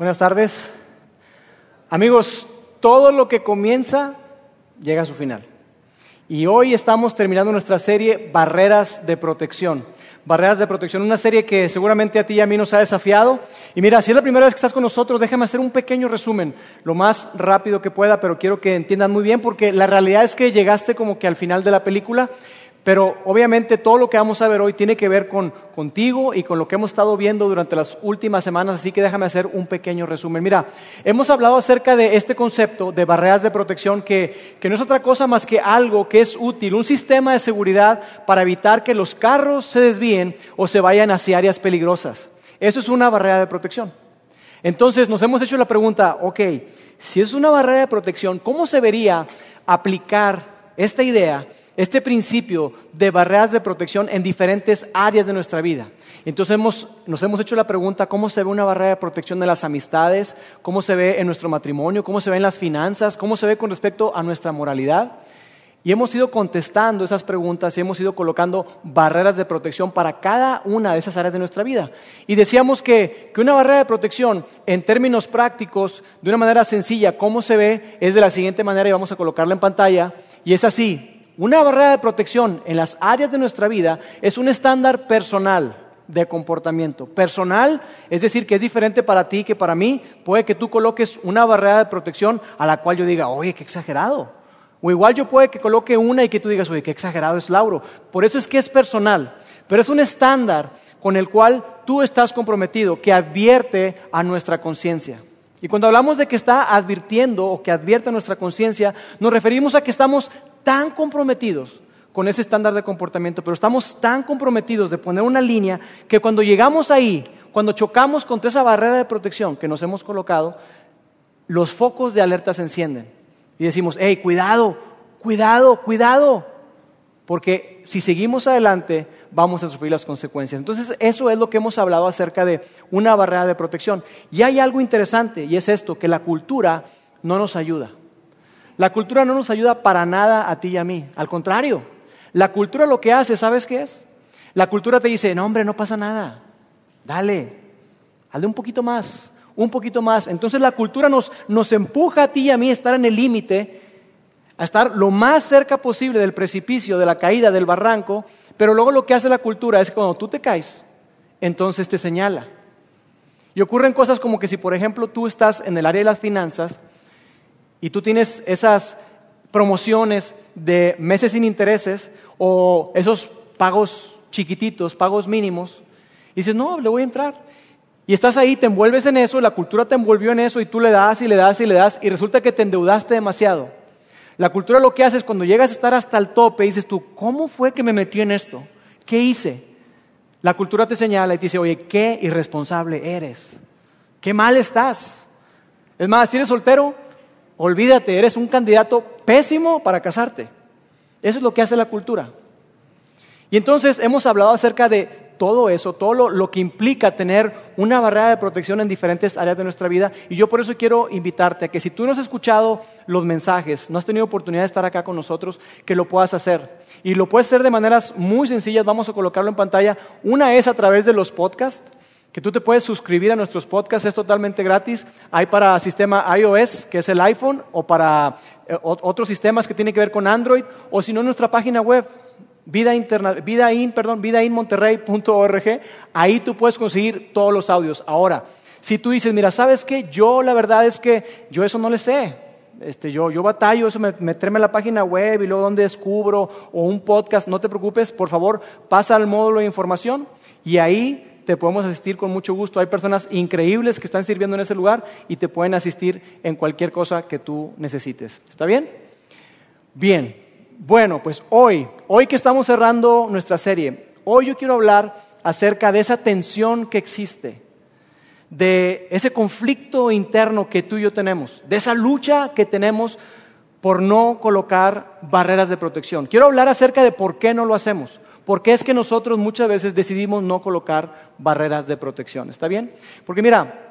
Buenas tardes. Amigos, todo lo que comienza llega a su final. Y hoy estamos terminando nuestra serie Barreras de Protección. Barreras de Protección, una serie que seguramente a ti y a mí nos ha desafiado. Y mira, si es la primera vez que estás con nosotros, déjame hacer un pequeño resumen, lo más rápido que pueda, pero quiero que entiendan muy bien, porque la realidad es que llegaste como que al final de la película pero obviamente todo lo que vamos a ver hoy tiene que ver con contigo y con lo que hemos estado viendo durante las últimas semanas, así que déjame hacer un pequeño resumen. Mira, hemos hablado acerca de este concepto de barreras de protección que, que no es otra cosa más que algo que es útil, un sistema de seguridad para evitar que los carros se desvíen o se vayan hacia áreas peligrosas. Eso es una barrera de protección. Entonces nos hemos hecho la pregunta, ok, si es una barrera de protección, ¿cómo se vería aplicar esta idea? Este principio de barreras de protección en diferentes áreas de nuestra vida. Entonces nos hemos hecho la pregunta, ¿cómo se ve una barrera de protección de las amistades? ¿Cómo se ve en nuestro matrimonio? ¿Cómo se ve en las finanzas? ¿Cómo se ve con respecto a nuestra moralidad? Y hemos ido contestando esas preguntas y hemos ido colocando barreras de protección para cada una de esas áreas de nuestra vida. Y decíamos que, que, una barrera de protección, en términos prácticos, de una manera sencilla, ¿cómo se ve? Es de la siguiente manera y vamos a colocarla en pantalla. Y es así. Una barrera de protección en las áreas de nuestra vida es un estándar personal de comportamiento. Personal, es decir, que es diferente para ti que para mí. Puede que tú coloques una barrera de protección a la cual yo diga, oye, qué exagerado. O igual yo puede que coloque una y que tú digas, oye, qué exagerado es Lauro. Por eso es que es personal. Pero es un estándar con el cual tú estás comprometido, que advierte a nuestra conciencia. Y cuando hablamos de que está advirtiendo o que advierte a nuestra conciencia, nos referimos a que estamos tan comprometidos con ese estándar de comportamiento, pero estamos tan comprometidos de poner una línea que cuando llegamos ahí, cuando chocamos contra esa barrera de protección que nos hemos colocado, los focos de alerta se encienden y decimos, hey, cuidado, cuidado, cuidado, porque si seguimos adelante vamos a sufrir las consecuencias. Entonces, eso es lo que hemos hablado acerca de una barrera de protección. Y hay algo interesante, y es esto, que la cultura no nos ayuda. La cultura no nos ayuda para nada a ti y a mí. Al contrario, la cultura lo que hace, ¿sabes qué es? La cultura te dice, no hombre, no pasa nada. Dale, hazle un poquito más, un poquito más. Entonces la cultura nos, nos empuja a ti y a mí a estar en el límite, a estar lo más cerca posible del precipicio, de la caída, del barranco. Pero luego lo que hace la cultura es que cuando tú te caes, entonces te señala. Y ocurren cosas como que si, por ejemplo, tú estás en el área de las finanzas, y tú tienes esas promociones de meses sin intereses o esos pagos chiquititos, pagos mínimos, y dices, no, le voy a entrar. Y estás ahí, te envuelves en eso, la cultura te envolvió en eso y tú le das y le das y le das y resulta que te endeudaste demasiado. La cultura lo que hace es cuando llegas a estar hasta el tope, dices tú, ¿cómo fue que me metí en esto? ¿Qué hice? La cultura te señala y te dice, oye, qué irresponsable eres. Qué mal estás. Es más, si eres soltero, olvídate, eres un candidato pésimo para casarte. Eso es lo que hace la cultura. Y entonces hemos hablado acerca de todo eso, todo lo, que implica tener una barrera de protección en diferentes áreas de nuestra vida. Y yo por eso quiero invitarte a que si tú no has escuchado los mensajes, no has tenido oportunidad de estar acá con nosotros, que lo puedas hacer. Y lo puedes hacer de maneras muy sencillas, vamos a colocarlo en pantalla. Una es a través de los podcasts que tú te puedes suscribir a nuestros podcasts, es totalmente gratis. Hay para sistema iOS, que es el iPhone, o para eh, otros sistemas que tienen que ver con Android, o si no, nuestra página web, vida vidain, vidainmonterrey.org, ahí tú puedes conseguir todos los audios. Ahora, si tú dices, mira, ¿sabes qué? Yo la verdad es que yo eso no le sé. Este, yo, yo batallo eso, meterme a la página web y luego donde descubro o un podcast, no te preocupes, por favor, pasa al módulo de información y ahí te podemos asistir con mucho gusto. Hay personas increíbles que están sirviendo en ese lugar y te pueden asistir en cualquier cosa que tú necesites. ¿Está bien? Bien. Bueno, pues hoy, hoy que estamos cerrando nuestra serie, hoy yo quiero hablar acerca de esa tensión que existe, de ese conflicto interno que tú y yo tenemos, de esa lucha que tenemos por no colocar barreras de protección. Quiero hablar acerca de por qué no lo hacemos. ¿Por qué es que nosotros muchas veces decidimos no colocar barreras de protección? ¿Está bien? Porque mira,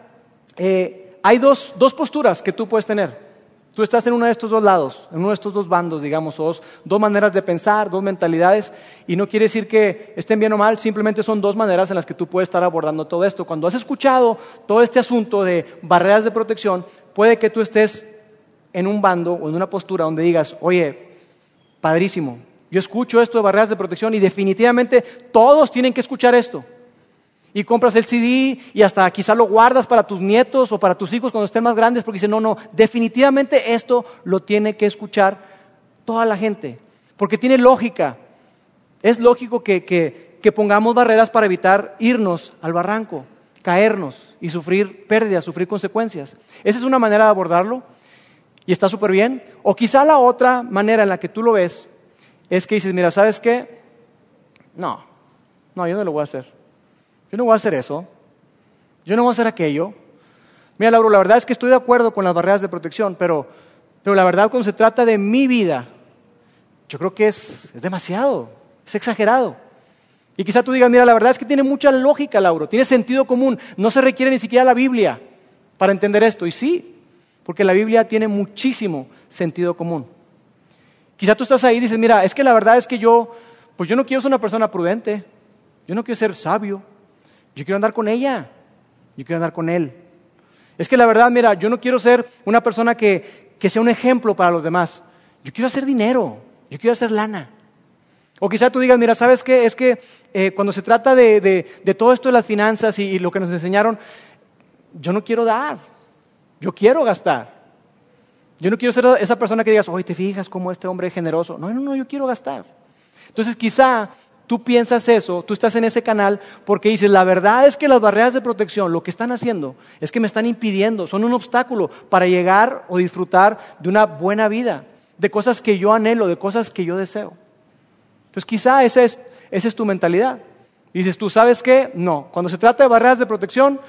eh, hay dos, dos posturas que tú puedes tener. tú estás en uno de estos dos lados, en uno de estos dos bandos, digamos, o dos, dos maneras de pensar, dos mentalidades, y no quiere decir que estén bien o mal, simplemente son dos maneras en las que tú puedes estar abordando todo esto. Cuando has escuchado todo este asunto de barreras de protección, puede que tú estés en un bando o en una postura donde digas, oye, padrísimo, yo escucho esto de barreras de protección y definitivamente todos tienen que escuchar esto y compras el CD y hasta quizá lo guardas para tus nietos o para tus hijos cuando estén más grandes porque dicen, no, no, definitivamente esto lo tiene que escuchar toda la gente, porque tiene lógica. Es lógico que, que pongamos barreras para evitar irnos al barranco, caernos y sufrir pérdidas, sufrir consecuencias. Esa es una manera de abordarlo y está súper bien. O quizá la otra manera en la que tú lo ves es que dices, mira, ¿sabes qué? No, no, yo no lo voy a hacer. Yo no voy a hacer eso. Yo no voy a hacer aquello. Mira, Lauro, la verdad es que estoy de acuerdo con las barreras de protección, pero, pero la verdad cuando se trata de mi vida, yo creo que es, es demasiado, es exagerado. Y quizá tú digas, mira, la verdad es que tiene mucha lógica, Lauro, tiene sentido común, no se requiere ni siquiera la Biblia para entender esto. Y sí, porque la Biblia tiene muchísimo sentido común. Quizá tú estás ahí y dices, mira, es que la verdad es que yo, pues yo no quiero ser una persona prudente, yo no quiero ser sabio, yo quiero andar con ella. Yo quiero andar con él. Es que la verdad, mira, yo no quiero ser una persona que, sea un ejemplo para los demás. Yo quiero hacer dinero. Yo quiero hacer lana. O quizá tú digas, mira, ¿sabes qué? Es que eh, cuando se trata de, todo esto de las finanzas y, lo que nos enseñaron, yo no quiero dar. Yo quiero gastar. Yo no quiero ser esa persona que digas, oye, ¿te fijas cómo este hombre es generoso? No, no, no, yo quiero gastar. Entonces quizá tú piensas eso, tú estás en ese canal porque dices, la verdad es que las barreras de protección lo que están haciendo es que me están impidiendo, son un obstáculo para llegar o disfrutar de una buena vida, de cosas que yo anhelo, de cosas que yo deseo. Entonces quizá esa es, tu mentalidad. Y dices, ¿tú sabes qué? No. Cuando se trata de barreras de protección,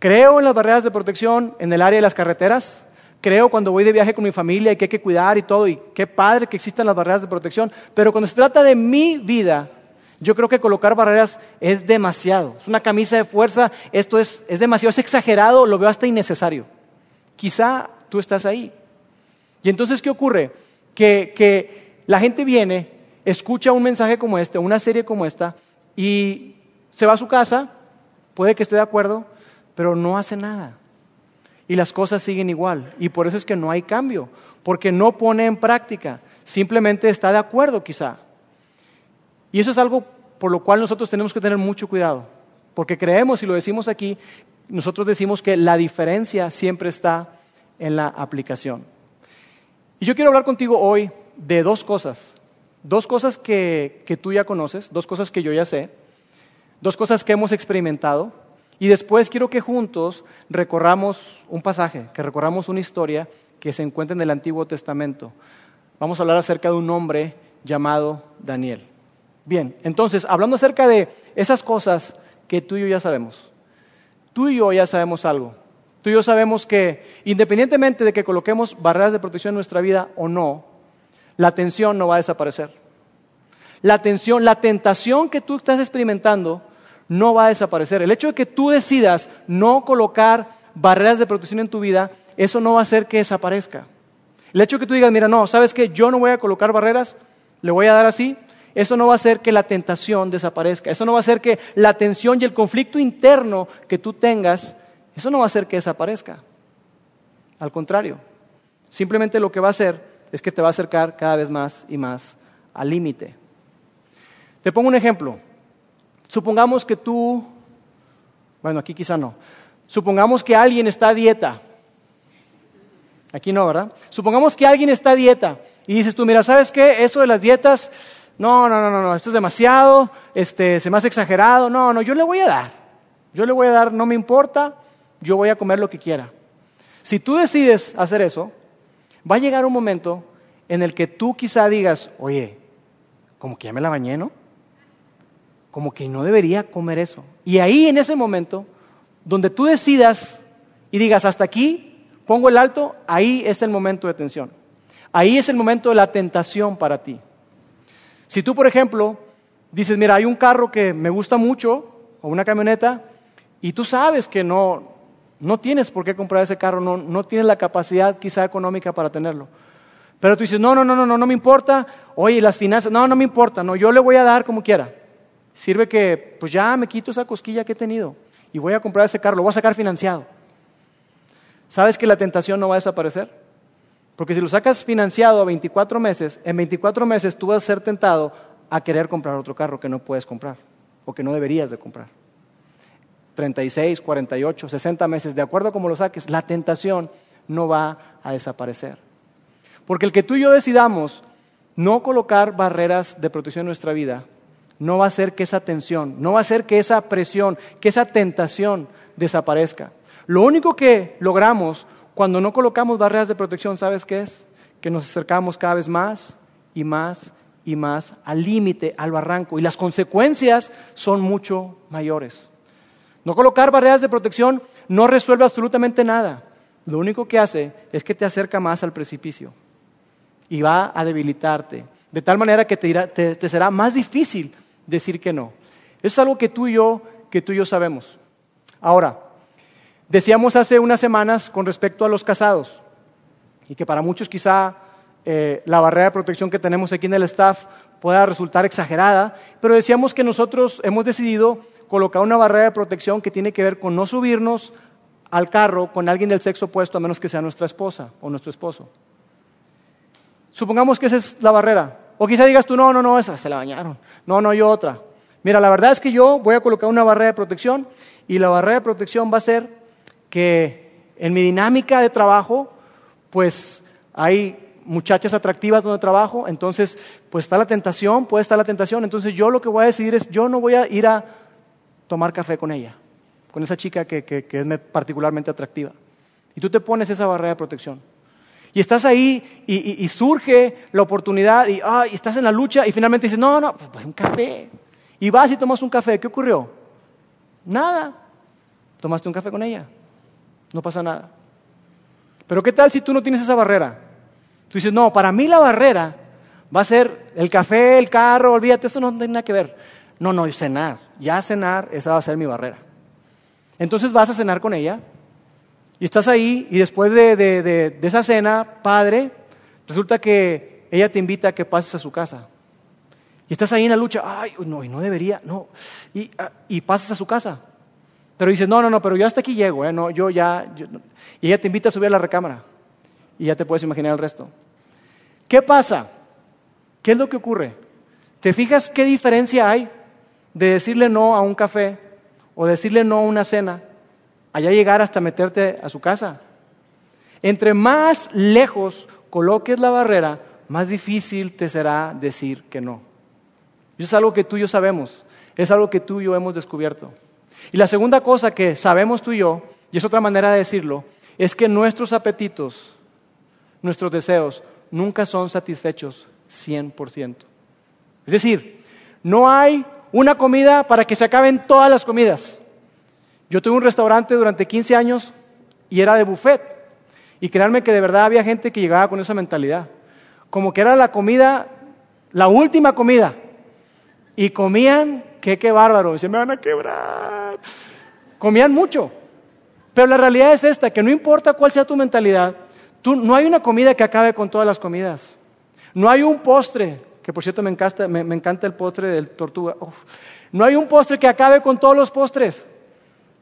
creo en las barreras de protección en el área de las carreteras, creo cuando voy de viaje con mi familia y que hay que cuidar y todo, y qué padre que existan las barreras de protección, pero cuando se trata de mi vida, yo creo que colocar barreras es demasiado. Es una camisa de fuerza, esto es, demasiado, es exagerado, lo veo hasta innecesario. Quizá tú estás ahí. Y entonces, ¿qué ocurre? Que, que la gente viene, escucha un mensaje como este, una serie como esta, y se va a su casa, puede que esté de acuerdo, pero no hace nada. Y las cosas siguen igual. Y por eso es que no hay cambio, porque no pone en práctica, simplemente está de acuerdo quizá. Y eso es algo por lo cual nosotros tenemos que tener mucho cuidado, porque creemos, y lo decimos aquí, nosotros decimos que la diferencia siempre está en la aplicación. Y yo quiero hablar contigo hoy de dos cosas, dos cosas que, que tú ya conoces, dos cosas que yo ya sé, dos cosas que hemos experimentado, y después quiero que juntos recorramos un pasaje, que recorramos una historia que se encuentra en el Antiguo Testamento. Vamos a hablar acerca de un hombre llamado Daniel. Bien, entonces, hablando acerca de esas cosas que tú y yo ya sabemos, tú y yo ya sabemos algo. Tú y yo sabemos que independientemente de que coloquemos barreras de protección en nuestra vida o no, la tensión no va a desaparecer. La tensión, la tentación que tú estás experimentando no va a desaparecer. El hecho de que tú decidas no colocar barreras de protección en tu vida, eso no va a hacer que desaparezca. El hecho de que tú digas, mira, no, ¿sabes qué? Yo no voy a colocar barreras, le voy a dar así, eso no va a hacer que la tentación desaparezca. Eso no va a hacer que la tensión y el conflicto interno que tú tengas, eso no va a hacer que desaparezca. Al contrario, simplemente lo que va a hacer es que te va a acercar cada vez más y más al límite. Te pongo un ejemplo. Supongamos que tú, bueno, aquí quizá no. Supongamos que alguien está a dieta. Aquí no, ¿verdad? Supongamos que alguien está a dieta y dices tú, mira, ¿sabes qué? Eso de las dietas no, no, no, no, esto es demasiado, este, se me hace exagerado, no, no, yo le voy a dar, yo le voy a dar, no me importa, yo voy a comer lo que quiera. Si tú decides hacer eso, va a llegar un momento en el que tú quizá digas, oye, como que ya me la bañé, ¿no? Como que no debería comer eso. Y ahí en ese momento, donde tú decidas y digas, hasta aquí pongo el alto, ahí es el momento de tensión. Ahí es el momento de la tentación para ti. Si tú, por ejemplo, dices, mira, hay un carro que me gusta mucho, o una camioneta, y tú sabes que no, No tienes por qué comprar ese carro, no, no tienes la capacidad quizá económica para tenerlo. Pero tú dices, no, no, no, no, no, no me importa. Oye, las finanzas, no, no me importa, no, yo le voy a dar como quiera. Sirve que, pues ya me quito esa cosquilla que he tenido y voy a comprar ese carro, lo voy a sacar financiado. ¿Sabes que la tentación no va a desaparecer? Porque si lo sacas financiado a 24 meses, en 24 meses tú vas a ser tentado a querer comprar otro carro que no puedes comprar o que no deberías de comprar. 36, 48, 60 meses, de acuerdo a cómo lo saques, la tentación no va a desaparecer. Porque el que tú y yo decidamos no colocar barreras de protección en nuestra vida, no va a hacer que esa tensión, no va a hacer que esa presión, que esa tentación desaparezca. Lo único que logramos cuando no colocamos barreras de protección, ¿sabes qué es? Que nos acercamos cada vez más y más y más al límite, al barranco, y las consecuencias son mucho mayores. No colocar barreras de protección no resuelve absolutamente nada. Lo único que hace es que te acerca más al precipicio y va a debilitarte, de tal manera que te, será más difícil decir que no. Eso es algo que tú y yo, que tú y yo sabemos. Ahora, decíamos hace unas semanas con respecto a los casados, y que para muchos quizá eh, la barrera de protección que tenemos aquí en el staff pueda resultar exagerada, pero decíamos que nosotros hemos decidido colocar una barrera de protección que tiene que ver con no subirnos al carro con alguien del sexo opuesto a menos que sea nuestra esposa o nuestro esposo. Supongamos que esa es la barrera. O quizá digas tú, no, no, no, esa se la bañaron. No, no, yo otra. Mira, la verdad es que yo voy a colocar una barrera de protección y la barrera de protección va a ser que en mi dinámica de trabajo, pues hay muchachas atractivas donde trabajo, entonces pues está la tentación, puede estar la tentación, entonces yo lo que voy a decidir es, yo no voy a ir a tomar café con ella, con esa chica que, que, es particularmente atractiva. Y tú te pones esa barrera de protección. Y estás ahí y, surge la oportunidad y, y, estás en la lucha y finalmente dices, no, no, pues, pues un café. Y vas y tomas un café. ¿Qué ocurrió? Nada. Tomaste un café con ella. No pasa nada. Pero ¿qué tal si tú no tienes esa barrera? Tú dices, no, para mí la barrera va a ser el café, el carro, olvídate, eso no tiene nada que ver. No, no, cenar. Ya cenar, esa va a ser mi barrera. Entonces vas a cenar con ella y estás ahí y después de, esa cena, padre, resulta que ella te invita a que pases a su casa. Y estás ahí en la lucha, ay, no, y no debería, no. Y, ah, y pasas a su casa. Pero dices, no, no, no, pero yo hasta aquí llego, ¿eh? no, yo ya. Y ella te invita a subir a la recámara. Y ya te puedes imaginar el resto. ¿Qué pasa? ¿Qué es lo que ocurre? ¿Te fijas qué diferencia hay de decirle no a un café o decirle no a una cena, allá llegar hasta meterte a su casa? Entre más lejos coloques la barrera, más difícil te será decir que no. Eso es algo que tú y yo sabemos, es algo que tú y yo hemos descubierto. Y la segunda cosa que sabemos tú y yo, y es otra manera de decirlo, es que nuestros apetitos, nuestros deseos, nunca son satisfechos 100%. Es decir, no hay una comida para que se acaben todas las comidas. Yo tuve un restaurante durante 15 años y era de buffet. Y créanme que de verdad había gente que llegaba con esa mentalidad. Como que era la comida, la última comida. Y comían, qué, qué bárbaro, se me van a quebrar. Comían mucho. Pero la realidad es esta, que no importa cuál sea tu mentalidad, no hay una comida que acabe con todas las comidas. No hay un postre, que por cierto me encanta, el postre del tortuga. No hay un postre que acabe con todos los postres.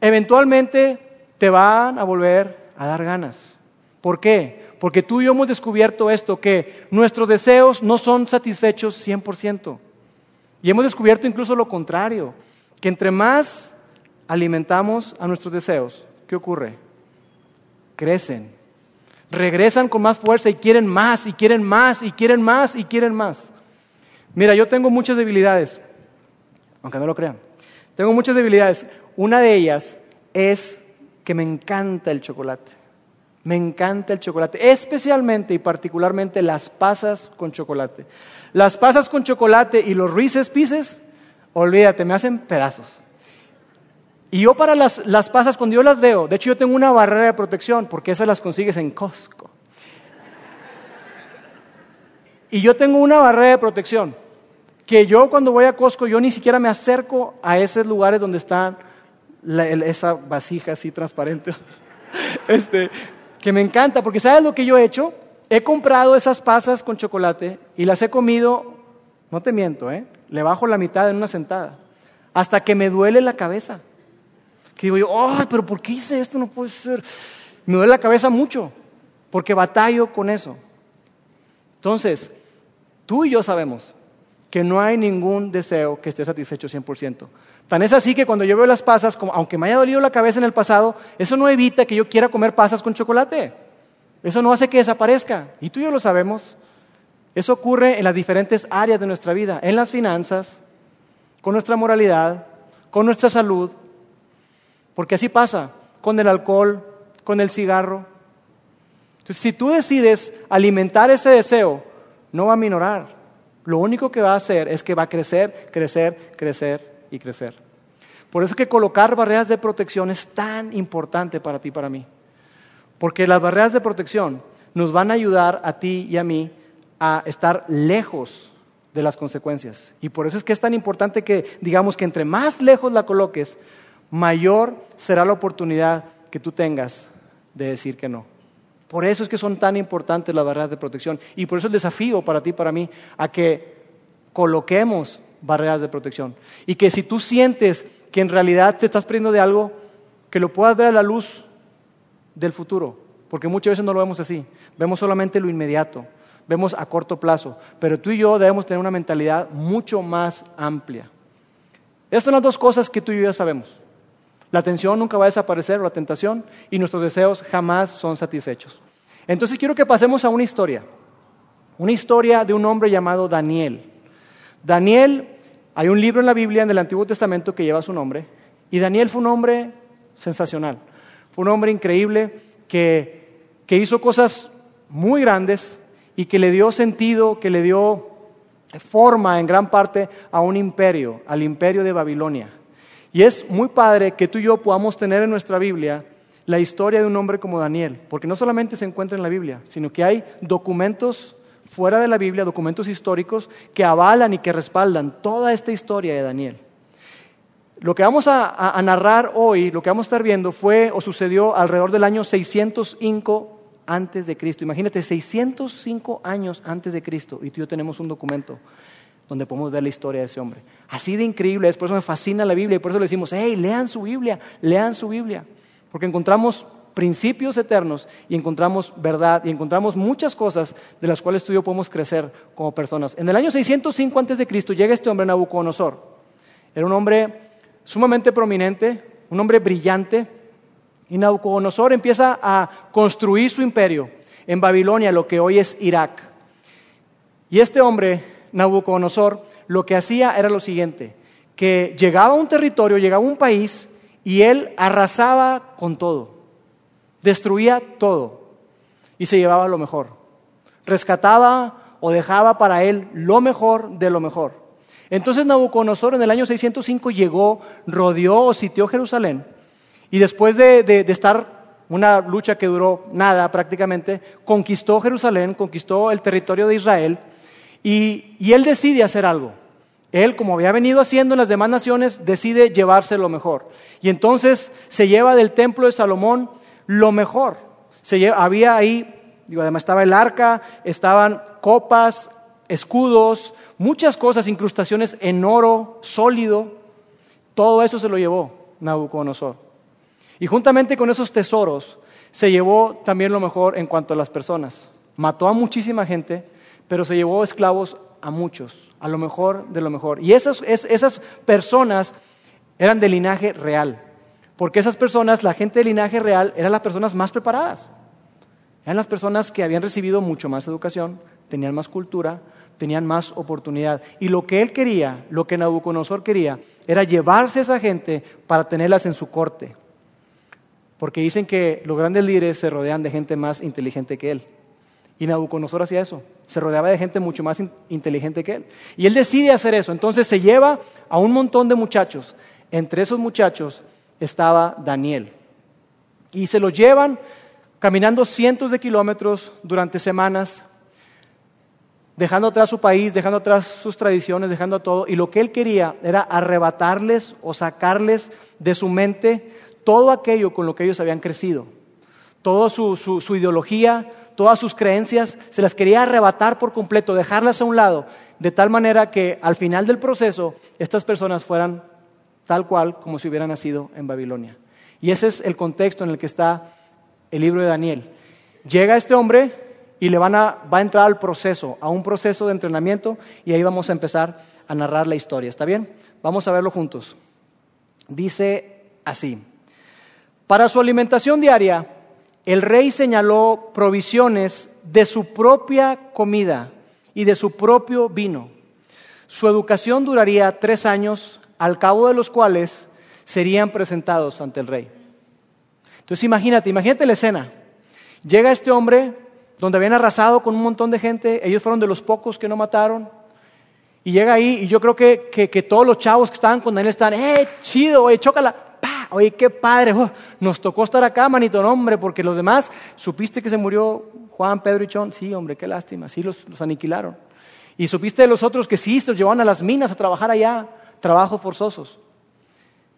Eventualmente te van a volver a dar ganas. ¿Por qué? Porque tú y yo hemos descubierto esto, que nuestros deseos no son satisfechos 100%. Y hemos descubierto incluso lo contrario, que entre más alimentamos a nuestros deseos, ¿qué ocurre? Crecen, regresan con más fuerza y quieren más, y quieren más, y quieren más, y quieren más. Mira, yo tengo muchas debilidades, aunque no lo crean. Tengo muchas debilidades. Una de ellas es que me encanta el chocolate. Me encanta el chocolate, especialmente y particularmente las pasas con chocolate. Las pasas con chocolate y los Reese's Pieces, olvídate, me hacen pedazos. Y yo para las, pasas, cuando yo las veo, de hecho yo tengo una barrera de protección, porque esas las consigues en Costco. Y yo tengo una barrera de protección, que yo cuando voy a Costco, yo ni siquiera me acerco a esos lugares donde están esa vasija así transparente. este, que me encanta, porque ¿sabes lo que yo he hecho? He comprado esas pasas con chocolate y las he comido, no te miento, ¿eh? le bajo la mitad en una sentada, hasta que me duele la cabeza. Que digo yo, ¡ay, pero por qué hice esto! No puede ser. Me duele la cabeza mucho, porque batallo con eso. Entonces, tú y yo sabemos que no hay ningún deseo que esté satisfecho 100%. Tan es así que cuando yo veo las pasas, como, aunque me haya dolido la cabeza en el pasado, eso no evita que yo quiera comer pasas con chocolate. Eso no hace que desaparezca. Y tú y yo lo sabemos. Eso ocurre en las diferentes áreas de nuestra vida, en las finanzas, con nuestra moralidad, con nuestra salud. Porque así pasa con el alcohol, con el cigarro. Entonces, si tú decides alimentar ese deseo, no va a minorar. Lo único que va a hacer es que va a crecer, crecer, crecer y crecer. Por eso es que colocar barreras de protección es tan importante para ti y para mí. Porque las barreras de protección nos van a ayudar a ti y a mí a estar lejos de las consecuencias. Y por eso es que es tan importante que digamos que entre más lejos la coloques, mayor será la oportunidad que tú tengas de decir que no. Por eso es que son tan importantes las barreras de protección. Y por eso el desafío para ti para mí a que coloquemos barreras de protección. Y que si tú sientes que en realidad te estás perdiendo de algo, que lo puedas ver a la luz del futuro. Porque muchas veces no lo vemos así. Vemos solamente lo inmediato. Vemos a corto plazo. Pero tú y yo debemos tener una mentalidad mucho más amplia. Estas son las dos cosas que tú y yo ya sabemos. La atención nunca va a desaparecer, la tentación, y nuestros deseos jamás son satisfechos. Entonces quiero que pasemos a una historia. Una historia de un hombre llamado Daniel. Daniel hay un libro en la Biblia, en el Antiguo Testamento, que lleva su nombre, y Daniel fue un hombre sensacional, fue un hombre increíble que, que hizo cosas muy grandes y que le dio sentido, que le dio forma en gran parte a un imperio, al imperio de Babilonia. Y es muy padre que tú y yo podamos tener en nuestra Biblia la historia de un hombre como Daniel, porque no solamente se encuentra en la Biblia, sino que hay documentos fuera de la Biblia, documentos históricos que avalan y que respaldan toda esta historia de Daniel. Lo que vamos a, narrar hoy, lo que vamos a estar viendo, fue o sucedió alrededor del año 605 antes de Cristo. Imagínate, 605 años antes de Cristo, y tú y yo tenemos un documento donde podemos ver la historia de ese hombre. Así de increíble es, por eso me fascina la Biblia y por eso le decimos, hey, lean su Biblia, lean su Biblia, porque encontramos principios eternos y encontramos verdad y encontramos muchas cosas de las cuales tú y yo podemos crecer como personas. En el año 605 antes de Cristo llega este hombre Nabucodonosor. Era un hombre sumamente prominente, un hombre brillante y Nabucodonosor empieza a construir su imperio en Babilonia, lo que hoy es Irak. Y este hombre, Nabucodonosor, lo que hacía era lo siguiente, que llegaba a un territorio, llegaba a un país y él arrasaba con todo destruía todo y se llevaba lo mejor. Rescataba o dejaba para él lo mejor de lo mejor. Entonces Nabucodonosor en el año 605 llegó, rodeó o sitió Jerusalén y después de, estar una lucha que duró nada prácticamente, conquistó Jerusalén, conquistó el territorio de Israel y, él decide hacer algo. Él, como había venido haciendo en las demás naciones, decide llevarse lo mejor. Y entonces se lleva del templo de Salomón lo mejor. Se había ahí, digo, además estaba el arca, estaban copas, escudos, muchas cosas, incrustaciones en oro sólido. Todo eso se lo llevó Nabucodonosor. Y juntamente con esos tesoros se llevó también lo mejor en cuanto a las personas. Mató a muchísima gente, pero se llevó esclavos a muchos, a lo mejor de lo mejor. Y esas, esas personas eran de linaje real. Porque esas personas, la gente de linaje real, eran las personas más preparadas. Eran las personas que habían recibido mucho más educación, tenían más cultura, tenían más oportunidad. Y lo que él quería, lo que Nabucodonosor quería, era llevarse a esa gente para tenerlas en su corte. Porque dicen que los grandes líderes se rodean de gente más inteligente que él. Y Nabucodonosor hacía eso, se rodeaba de gente mucho más inteligente que él. Y él decide hacer eso, entonces se lleva a un montón de muchachos. Entre esos muchachos estaba Daniel. Y se lo llevan caminando cientos de kilómetros durante semanas, dejando atrás su país, dejando atrás sus tradiciones, dejando todo. Y lo que él quería era arrebatarles o sacarles de su mente todo aquello con lo que ellos habían crecido. toda su, su ideología, todas sus creencias, se las quería arrebatar por completo, dejarlas a un lado, de tal manera que al final del proceso estas personas fueran tal cual como si hubieran nacido en Babilonia. Y ese es el contexto en el que está el libro de Daniel. Llega este hombre y le van a, va a entrar al proceso, a un proceso de entrenamiento, y ahí vamos a empezar a narrar la historia. ¿Está bien? Vamos a verlo juntos. Dice así, para su alimentación diaria, el rey señaló provisiones de su propia comida y de su propio vino. Su educación duraría tres años, al cabo de los cuales serían presentados ante el rey. Entonces imagínate, imagínate la escena. Llega este hombre donde habían arrasado con un montón de gente, ellos fueron de los pocos que no mataron, y llega ahí y yo creo que, que, todos los chavos que estaban con él están, ¡eh, chido, oye, chócala! Oye, qué padre, oh, nos tocó estar acá, manito, no, hombre, porque los demás, ¿supiste que se murió Juan, Pedro y Chon? Sí, hombre, qué lástima, sí los, aniquilaron. Y supiste de los otros que sí, se los llevaban a las minas a trabajar allá, trabajos forzosos.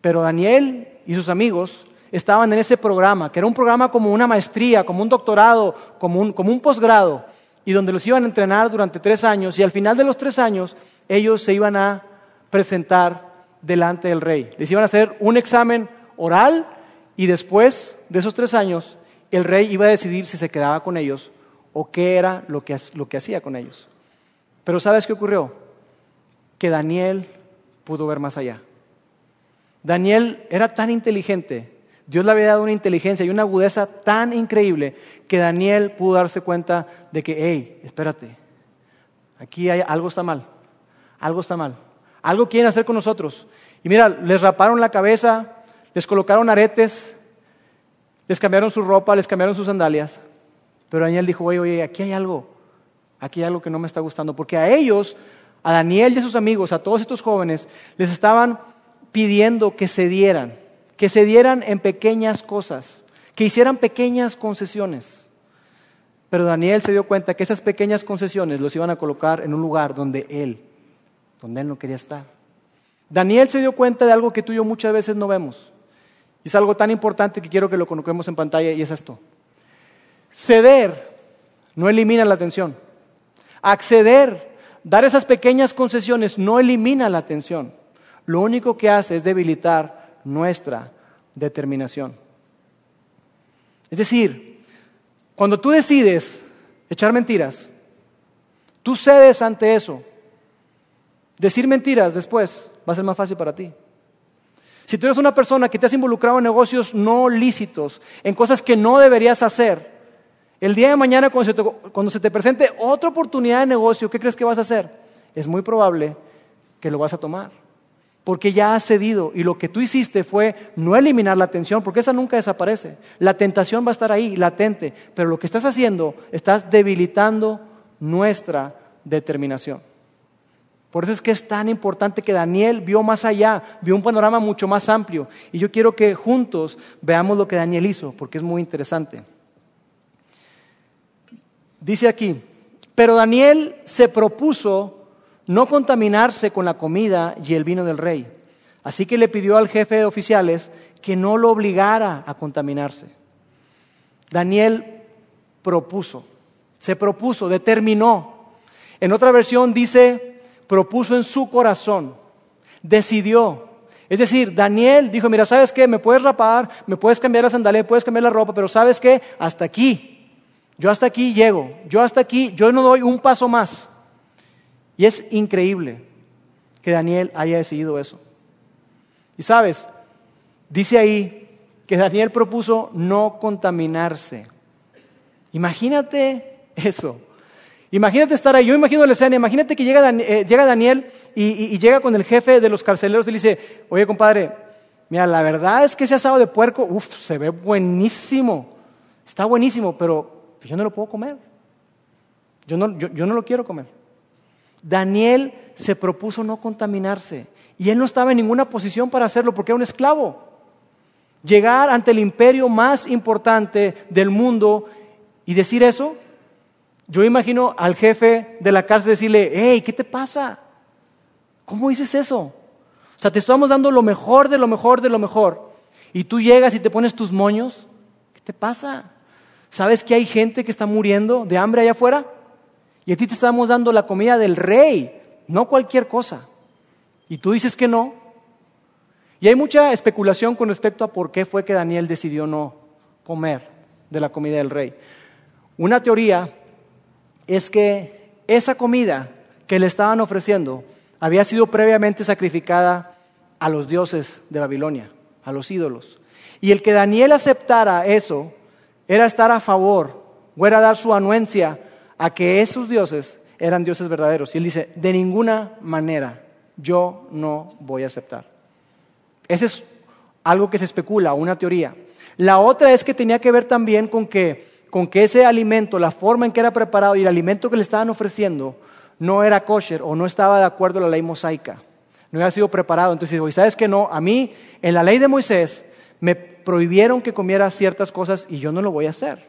Pero Daniel y sus amigos estaban en ese programa, que era un programa como una maestría, como un doctorado, como un, como un posgrado, y donde los iban a entrenar durante tres años, y al final de los tres años ellos se iban a presentar delante del rey. Les iban a hacer un examen oral y después de esos tres años el rey iba a decidir si se quedaba con ellos o qué era lo que, lo que hacía con ellos. Pero ¿sabes qué ocurrió? Que Daniel pudo ver más allá. Daniel era tan inteligente Dios le había dado una inteligencia y una agudeza tan increíble que Daniel pudo darse cuenta de que, hey, espérate, aquí hay, algo está mal, algo está mal, algo quieren hacer con nosotros. Y mira, les raparon la cabeza, les colocaron aretes, les cambiaron su ropa, les cambiaron sus sandalias. Pero Daniel dijo, oye, oye, aquí hay algo, aquí hay algo que no me está gustando, porque a ellos, a Daniel y a sus amigos, a todos estos jóvenes, les estaban pidiendo que se dieran que se dieran en pequeñas cosas, que hicieran pequeñas concesiones. Pero Daniel se dio cuenta que esas pequeñas concesiones los iban a colocar en un lugar donde él, donde él no quería estar. Daniel se dio cuenta de algo que tú y yo muchas veces no vemos. Y es algo tan importante que quiero que lo coloquemos en pantalla y es esto. Ceder no elimina la atención. Acceder, dar esas pequeñas concesiones no elimina la atención. Lo único que hace es debilitar nuestra determinación. Es decir, cuando tú decides echar mentiras, tú cedes ante eso. Decir mentiras después va a ser más fácil para ti. Si tú eres una persona que te has involucrado en negocios no lícitos, en cosas que no deberías hacer, el día de mañana cuando se, te, presente otra oportunidad de negocio, ¿qué crees que vas a hacer? Es muy probable que lo vas a tomar porque ya has cedido y lo que tú hiciste fue no eliminar la tensión, porque esa nunca desaparece. La tentación va a estar ahí, latente, pero lo que estás haciendo, estás debilitando nuestra determinación. Por eso es que es tan importante que Daniel vio más allá, vio un panorama mucho más amplio. Y yo quiero que juntos veamos lo que Daniel hizo, porque es muy interesante. Dice aquí, pero Daniel se propuso no contaminarse con la comida y el vino del rey. Así que le pidió al jefe de oficiales que no lo obligara a contaminarse. Daniel propuso, se propuso, determinó. En otra versión dice, propuso en su corazón, decidió. Es decir, Daniel dijo, mira, ¿sabes qué? Me puedes rapar, me puedes cambiar la sandalia, me puedes cambiar la ropa, pero ¿sabes qué? Hasta aquí. Yo hasta aquí llego. Yo hasta aquí, yo no doy un paso más. Y es increíble que Daniel haya decidido eso. Y sabes, dice ahí que Daniel propuso no contaminarse. Imagínate eso. Imagínate estar ahí, yo imagino la escena, imagínate que llega, eh, Daniel y, llega con el jefe de los carceleros y le dice, oye compadre, mira, la verdad es que ese asado de puerco, uff, se ve buenísimo, está buenísimo, pero yo no lo puedo comer. yo no lo quiero comer. Daniel se propuso no contaminarse y él no estaba en ninguna posición para hacerlo porque era un esclavo. Llegar ante el imperio más importante del mundo y decir eso, yo imagino al jefe de la cárcel decirle, hey, ¿qué te pasa? ¿Cómo dices eso? O sea, te estamos dando lo mejor de lo mejor de lo mejor y tú llegas y te pones tus moños, ¿qué te pasa? ¿Sabes que hay gente que está muriendo de hambre allá afuera? Y a ti te estamos dando la comida del rey, no cualquier cosa. Y tú dices que no. Y hay mucha especulación con respecto a por qué fue que Daniel decidió no comer de la comida del rey. Una teoría es que esa comida que le estaban ofreciendo había sido previamente sacrificada a los dioses de Babilonia, a los ídolos. Y el que Daniel aceptara eso era estar a favor o era dar su anuencia a que esos dioses eran dioses verdaderos. Y él dice, de ninguna manera yo no voy a aceptar. Ese es algo que se especula, una teoría. La otra es que tenía que ver también con que, con que ese alimento, la forma en que era preparado y el alimento que le estaban ofreciendo no era kosher o no estaba de acuerdo a la ley mosaica. No había sido preparado. Entonces, ¿sabes que no? A mí, en la ley de Moisés, me prohibieron que comiera ciertas cosas y yo no lo voy a hacer.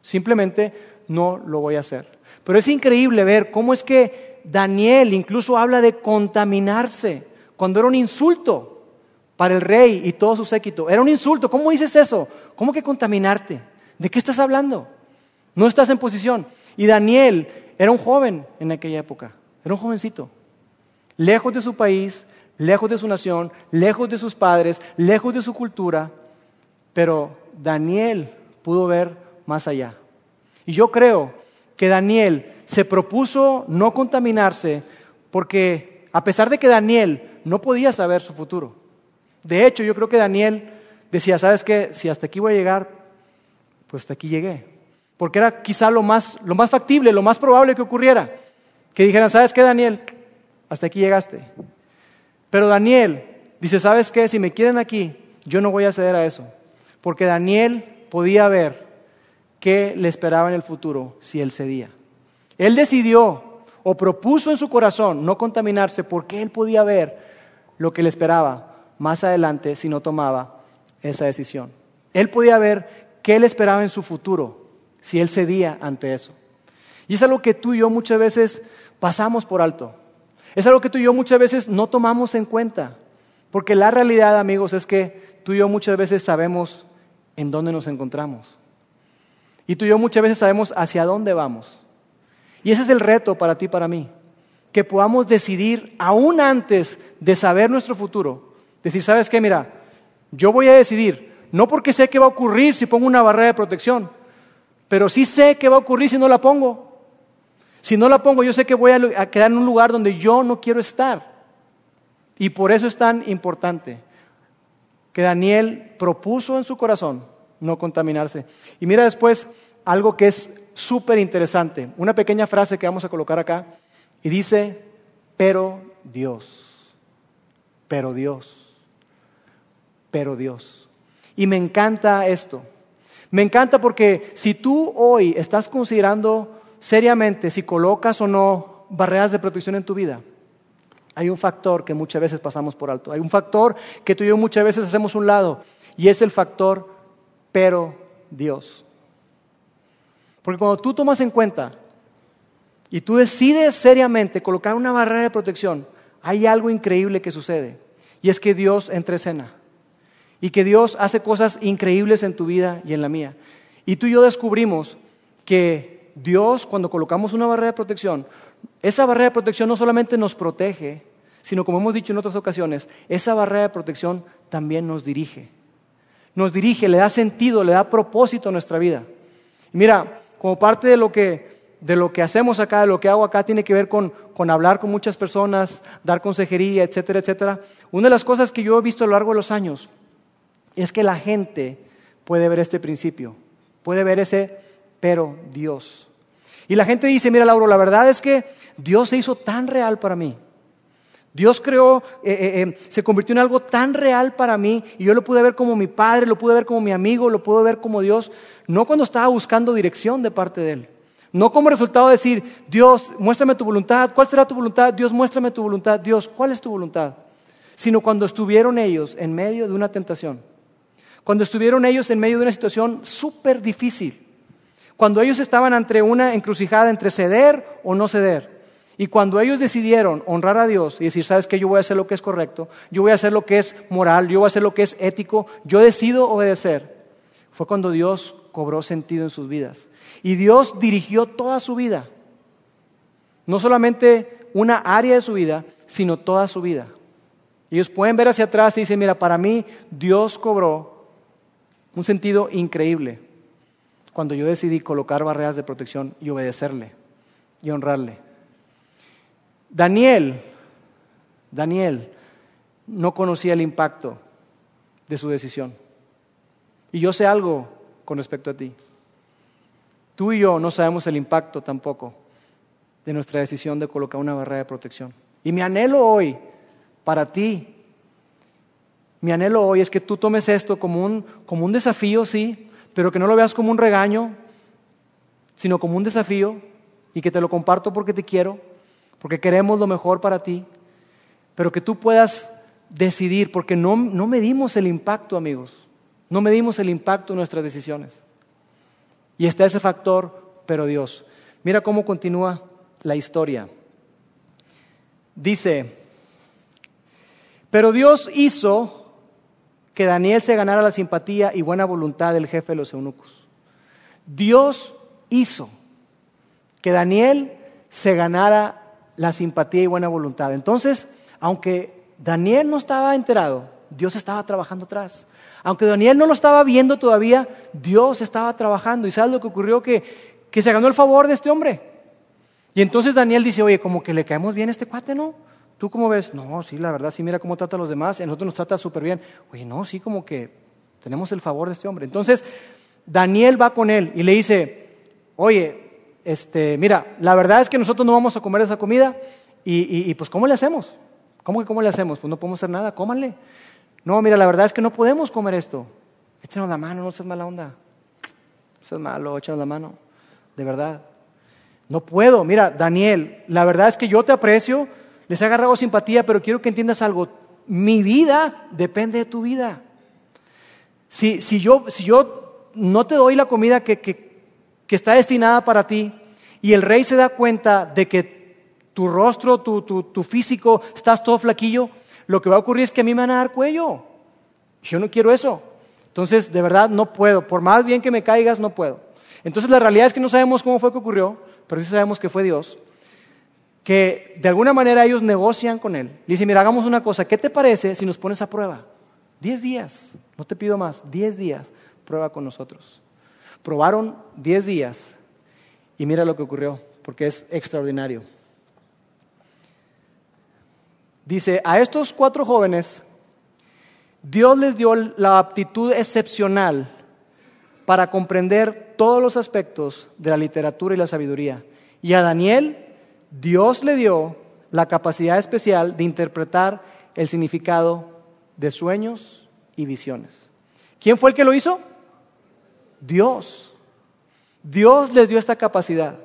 Simplemente no lo voy a hacer. Pero es increíble ver cómo es que Daniel incluso habla de contaminarse cuando era un insulto para el rey y todo su séquito. Era un insulto. ¿Cómo dices eso? ¿Cómo que contaminarte? ¿De qué estás hablando? No estás en posición. Y Daniel era un joven en aquella época. Era un jovencito. Lejos de su país, lejos de su nación, lejos de sus padres, lejos de su cultura, pero Daniel pudo ver más allá. Y yo creo que Daniel se propuso no contaminarse porque a pesar de que Daniel no podía saber su futuro, de hecho yo creo que Daniel decía, ¿sabes qué? Si hasta aquí voy a llegar, pues hasta aquí llegué. Porque era quizá lo más, lo más factible, lo más probable que ocurriera. Que dijeran, ¿sabes qué, Daniel? Hasta aquí llegaste. Pero Daniel dice, ¿sabes qué? Si me quieren aquí, yo no voy a ceder a eso. Porque Daniel podía ver qué le esperaba en el futuro si él cedía. Él decidió o propuso en su corazón no contaminarse porque él podía ver lo que le esperaba más adelante si no tomaba esa decisión. Él podía ver qué le esperaba en su futuro si él cedía ante eso. Y es algo que tú y yo muchas veces pasamos por alto. Es algo que tú y yo muchas veces no tomamos en cuenta. Porque la realidad, amigos, es que tú y yo muchas veces sabemos en dónde nos encontramos. Y tú y yo muchas veces sabemos hacia dónde vamos. Y ese es el reto para ti y para mí. Que podamos decidir aún antes de saber nuestro futuro. Decir, ¿sabes qué? Mira, yo voy a decidir, no porque sé qué va a ocurrir si pongo una barrera de protección, pero sí sé qué va a ocurrir si no la pongo. Si no la pongo, yo sé que voy a quedar en un lugar donde yo no quiero estar. Y por eso es tan importante que Daniel propuso en su corazón no contaminarse. Y mira después algo que es súper interesante, una pequeña frase que vamos a colocar acá, y dice, pero Dios, pero Dios, pero Dios. Y me encanta esto. Me encanta porque si tú hoy estás considerando seriamente si colocas o no barreras de protección en tu vida, hay un factor que muchas veces pasamos por alto. Hay un factor que tú y yo muchas veces hacemos un lado y es el factor pero Dios. Porque cuando tú tomas en cuenta y tú decides seriamente colocar una barrera de protección, hay algo increíble que sucede. Y es que Dios entra escena. Y que Dios hace cosas increíbles en tu vida y en la mía. Y tú y yo descubrimos que Dios, cuando colocamos una barrera de protección, esa barrera de protección no solamente nos protege, sino como hemos dicho en otras ocasiones, esa barrera de protección también nos dirige. Nos dirige, le da sentido, le da propósito a nuestra vida. mira, como parte de lo que, de lo que hacemos acá, de lo que hago acá, tiene que ver con, con hablar con muchas personas, dar consejería, etcétera, etcétera. Una de las cosas que yo he visto a lo largo de los años es que la gente puede ver este principio, puede ver ese, pero Dios. Y la gente dice, mira Lauro, la verdad es que Dios se hizo tan real para mí. Dios creó, eh, eh, eh, se convirtió en algo tan real para mí y yo lo pude ver como mi padre, lo pude ver como mi amigo, lo pude ver como Dios, no cuando estaba buscando dirección de parte de Él. No como resultado de decir, Dios, muéstrame tu voluntad, ¿cuál será tu voluntad? Dios, muéstrame tu voluntad, Dios, ¿cuál es tu voluntad? Sino cuando estuvieron ellos en medio de una tentación, cuando estuvieron ellos en medio de una situación súper difícil, cuando ellos estaban ante una encrucijada entre ceder o no ceder. Y cuando ellos decidieron honrar a Dios y decir, sabes que yo voy a hacer lo que es correcto, yo voy a hacer lo que es moral, yo voy a hacer lo que es ético, yo decido obedecer, fue cuando Dios cobró sentido en sus vidas. Y Dios dirigió toda su vida. No solamente una área de su vida, sino toda su vida. Ellos pueden ver hacia atrás y dicen, mira, para mí Dios cobró un sentido increíble cuando yo decidí colocar barreras de protección y obedecerle y honrarle. Daniel, Daniel no conocía el impacto de su decisión. Y yo sé algo con respecto a ti. Tú y yo no sabemos el impacto tampoco de nuestra decisión de colocar una barrera de protección. Y mi anhelo hoy para ti, mi anhelo hoy es que tú tomes esto como un, como un desafío, sí, pero que no lo veas como un regaño, sino como un desafío y que te lo comparto porque te quiero, porque queremos lo mejor para ti, pero que tú puedas decidir, porque no, no medimos el impacto, amigos, no medimos el impacto de nuestras decisiones. Y está ese factor, pero Dios. Mira cómo continúa la historia. Dice, pero Dios hizo que Daniel se ganara la simpatía y buena voluntad del jefe de los eunucos. Dios hizo que Daniel se ganara la simpatía y buena voluntad. Entonces, aunque Daniel no estaba enterado, Dios estaba trabajando atrás. Aunque Daniel no lo estaba viendo todavía, Dios estaba trabajando. ¿Y sabes lo que ocurrió? Que, que se ganó el favor de este hombre. Y entonces Daniel dice, oye, como que le caemos bien a este cuate, ¿no? ¿Tú cómo ves? No, sí, la verdad, sí, mira cómo trata a los demás. Y a nosotros nos trata súper bien. Oye, no, sí, como que tenemos el favor de este hombre. Entonces, Daniel va con él y le dice, oye, este, mira, la verdad es que nosotros no vamos a comer esa comida y, pues ¿cómo le hacemos? ¿Cómo que cómo le hacemos? Pues no podemos hacer nada, cómanle. No, mira, la verdad es que no podemos comer esto. Échanos la mano, no seas mala onda. No seas malo, échanos la mano. De verdad. No puedo. Mira, Daniel, la verdad es que yo te aprecio, les he agarrado simpatía, pero quiero que entiendas algo. Mi vida depende de tu vida. Si, si, yo, si yo no te doy la comida que, que, está destinada para ti y el rey se da cuenta de que tu rostro, tu, tu, físico, estás todo flaquillo, lo que va a ocurrir es que a mí me van a dar cuello. Yo no quiero eso. Entonces, de verdad, no puedo. Por más bien que me caigas, no puedo. Entonces, la realidad es que no sabemos cómo fue que ocurrió, pero sí sabemos que fue Dios. Que de alguna manera ellos negocian con él. Le dicen, mira, hagamos una cosa. ¿Qué te parece si nos pones a prueba? Diez días. No te pido más. Diez días. Prueba con nosotros. Probaron 10 días y mira lo que ocurrió, porque es extraordinario. Dice, a estos cuatro jóvenes Dios les dio la aptitud excepcional para comprender todos los aspectos de la literatura y la sabiduría. Y a Daniel Dios le dio la capacidad especial de interpretar el significado de sueños y visiones. ¿Quién fue el que lo hizo? Dios. Dios les dio esta capacidad.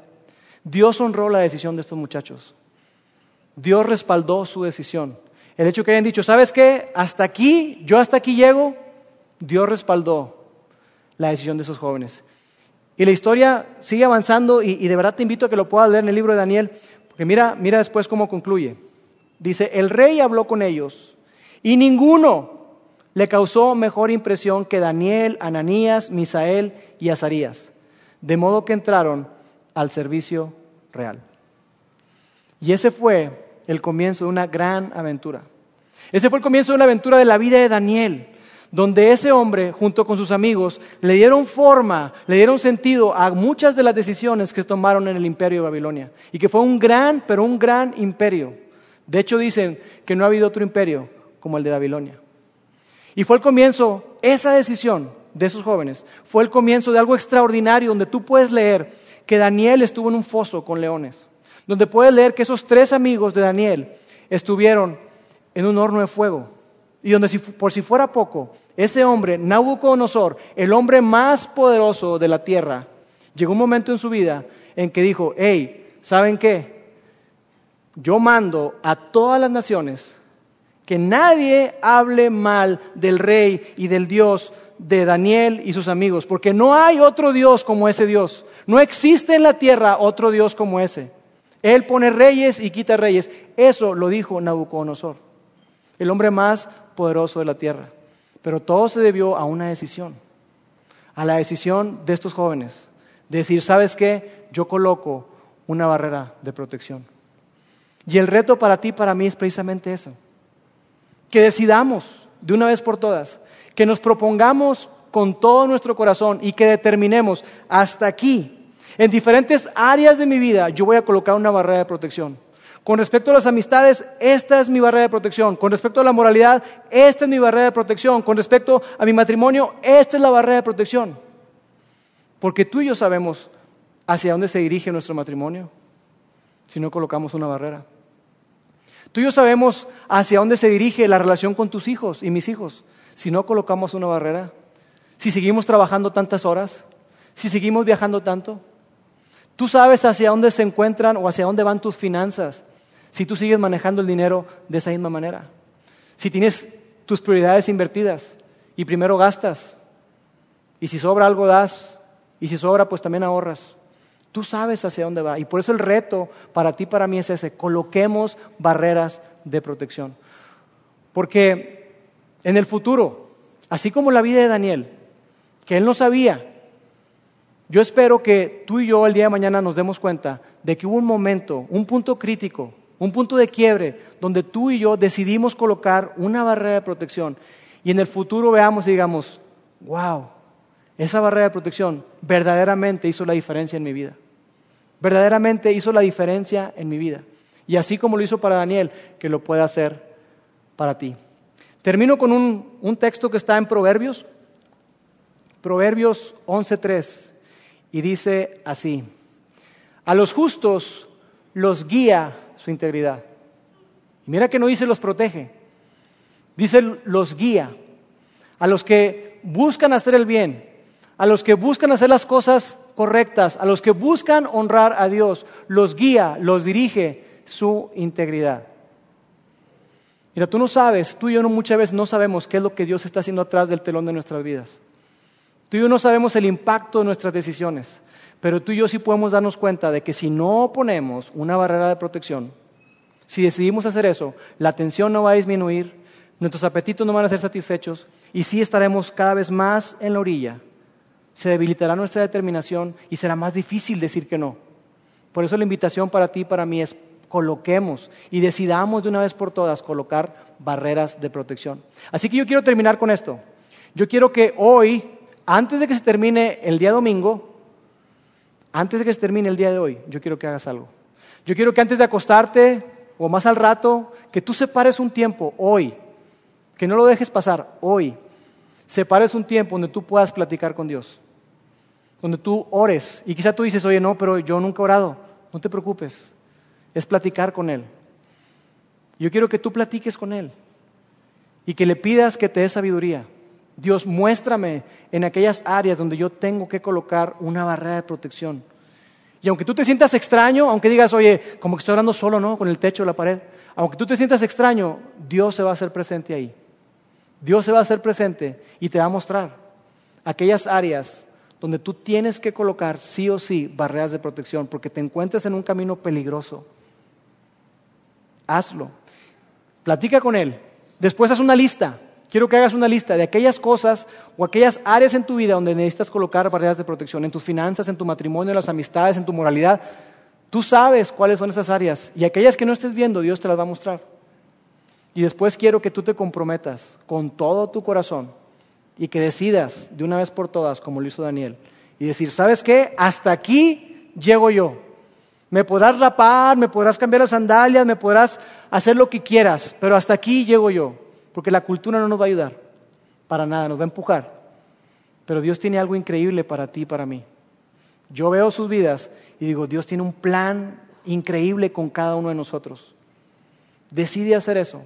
Dios honró la decisión de estos muchachos. Dios respaldó su decisión. El hecho que hayan dicho, ¿sabes qué? Hasta aquí, yo hasta aquí llego, Dios respaldó la decisión de esos jóvenes. Y la historia sigue avanzando y, de verdad te invito a que lo puedas leer en el libro de Daniel, porque mira, mira después cómo concluye. Dice, el rey habló con ellos y ninguno le causó mejor impresión que Daniel, Ananías, Misael y Azarías, de modo que entraron al servicio real. Y ese fue el comienzo de una gran aventura. Ese fue el comienzo de una aventura de la vida de Daniel, donde ese hombre, junto con sus amigos, le dieron forma, le dieron sentido a muchas de las decisiones que tomaron en el imperio de Babilonia. Y que fue un gran, pero un gran imperio. De hecho, dicen que no ha habido otro imperio como el de Babilonia. Y fue el comienzo, esa decisión de esos jóvenes, fue el comienzo de algo extraordinario donde tú puedes leer que Daniel estuvo en un foso con leones, donde puedes leer que esos tres amigos de Daniel estuvieron en un horno de fuego, y donde por si fuera poco, ese hombre, Nabucodonosor, el hombre más poderoso de la tierra, llegó un momento en su vida en que dijo, hey, ¿saben qué? Yo mando a todas las naciones que nadie hable mal del rey y del Dios de Daniel y sus amigos, porque no hay otro Dios como ese Dios. No existe en la tierra otro Dios como ese. Él pone reyes y quita reyes. Eso lo dijo Nabucodonosor, el hombre más poderoso de la tierra. Pero todo se debió a una decisión, a la decisión de estos jóvenes de decir, ¿sabes qué? Yo coloco una barrera de protección. Y el reto para ti, para mí, es precisamente eso. Que decidamos de una vez por todas, que nos propongamos con todo nuestro corazón y que determinemos hasta aquí, en diferentes áreas de mi vida, yo voy a colocar una barrera de protección. Con respecto a las amistades, esta es mi barrera de protección. Con respecto a la moralidad, esta es mi barrera de protección. Con respecto a mi matrimonio, esta es la barrera de protección. Porque tú y yo sabemos hacia dónde se dirige nuestro matrimonio si no colocamos una barrera. Tú y yo sabemos hacia dónde se dirige la relación con tus hijos y mis hijos si no colocamos una barrera. Si seguimos trabajando tantas horas, si seguimos viajando tanto. Tú sabes hacia dónde se encuentran o hacia dónde van tus finanzas si tú sigues manejando el dinero de esa misma manera. Si tienes tus prioridades invertidas y primero gastas y si sobra algo das y si sobra pues también ahorras. Tú sabes hacia dónde va y por eso el reto para ti, para mí es ese, coloquemos barreras de protección. Porque en el futuro, así como la vida de Daniel, que él no sabía, yo espero que tú y yo el día de mañana nos demos cuenta de que hubo un momento, un punto crítico un punto de quiebre donde tú y yo decidimos colocar una barrera de protección y en el futuro veamos y digamos, wow, esa barrera de protección verdaderamente hizo la diferencia en mi vida. Verdaderamente hizo la diferencia en mi vida. Y así como lo hizo para Daniel, que lo puede hacer para ti. Termino con un, un texto que está en Proverbios, Proverbios 11.3, y dice así, a los justos los guía su integridad. Y mira que no dice los protege, dice los guía. A los que buscan hacer el bien, a los que buscan hacer las cosas correctas, a los que buscan honrar a Dios, los guía, los dirige su integridad. Mira, tú no sabes, tú y yo no, muchas veces no sabemos qué es lo que Dios está haciendo atrás del telón de nuestras vidas. Tú y yo no sabemos el impacto de nuestras decisiones. Pero tú y yo sí podemos darnos cuenta de que si no ponemos una barrera de protección, si decidimos hacer eso, la tensión no va a disminuir, nuestros apetitos no van a ser satisfechos y sí estaremos cada vez más en la orilla. Se debilitará nuestra determinación y será más difícil decir que no. Por eso la invitación para ti y para mí es coloquemos y decidamos de una vez por todas colocar barreras de protección. Así que yo quiero terminar con esto. Yo quiero que hoy, antes de que se termine el día domingo, antes de que se termine el día de hoy, yo quiero que hagas algo. Yo quiero que antes de acostarte o más al rato, que tú separes un tiempo hoy, que no lo dejes pasar hoy. Separes un tiempo donde tú puedas platicar con Dios, donde tú ores. Y quizá tú dices, oye, no, pero yo nunca he orado. No te preocupes, es platicar con Él. Yo quiero que tú platiques con Él y que le pidas que te dé sabiduría. Dios, muéstrame en aquellas áreas donde yo tengo que colocar una barrera de protección. Y aunque tú te sientas extraño, aunque digas, oye, como que estoy hablando solo, ¿no? Con el techo, la pared. Aunque tú te sientas extraño, Dios se va a hacer presente ahí. Dios se va a hacer presente y te va a mostrar aquellas áreas donde tú tienes que colocar sí o sí barreras de protección porque te encuentras en un camino peligroso. Hazlo. Platica con Él. Después haz una lista. Quiero que hagas una lista de aquellas cosas o aquellas áreas en tu vida donde necesitas colocar barreras de protección, en tus finanzas, en tu matrimonio, en las amistades, en tu moralidad. Tú sabes cuáles son esas áreas y aquellas que no estés viendo, Dios te las va a mostrar. Y después quiero que tú te comprometas con todo tu corazón y que decidas de una vez por todas, como lo hizo Daniel, y decir, ¿sabes qué? Hasta aquí llego yo. Me podrás rapar, me podrás cambiar las sandalias, me podrás hacer lo que quieras, pero hasta aquí llego yo porque la cultura no nos va a ayudar, para nada, nos va a empujar. Pero Dios tiene algo increíble para ti y para mí. Yo veo sus vidas y digo, Dios tiene un plan increíble con cada uno de nosotros. Decide hacer eso.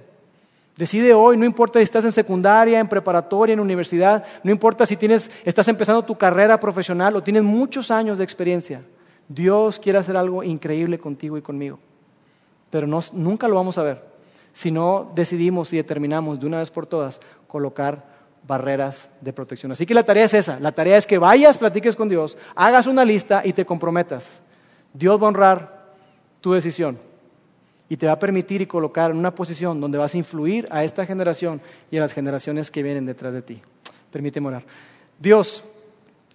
Decide hoy, no importa si estás en secundaria, en preparatoria, en universidad, no importa si tienes, estás empezando tu carrera profesional o tienes muchos años de experiencia. Dios quiere hacer algo increíble contigo y conmigo. Pero nunca lo vamos a ver si no decidimos y determinamos de una vez por todas colocar barreras de protección. Así que la tarea es esa, la tarea es que vayas, platiques con Dios, hagas una lista y te comprometas. Dios va a honrar tu decisión y te va a permitir y colocar en una posición donde vas a influir a esta generación y a las generaciones que vienen detrás de ti. Permíteme orar. Dios,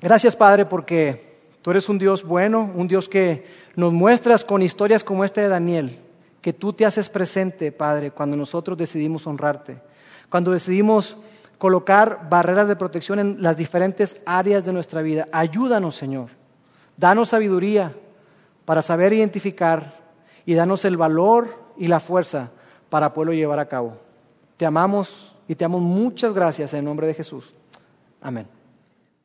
Gracias, Padre, porque tú eres un Dios bueno, un Dios que nos muestras con historias como esta de Daniel, que tú te haces presente, Padre, cuando nosotros decidimos honrarte, cuando decidimos colocar barreras de protección en las diferentes áreas de nuestra vida. Ayúdanos, Señor. Danos sabiduría para saber identificar y danos el valor y la fuerza para poderlo llevar a cabo. Te amamos y te amo muchas gracias en el nombre de Jesús. Amén.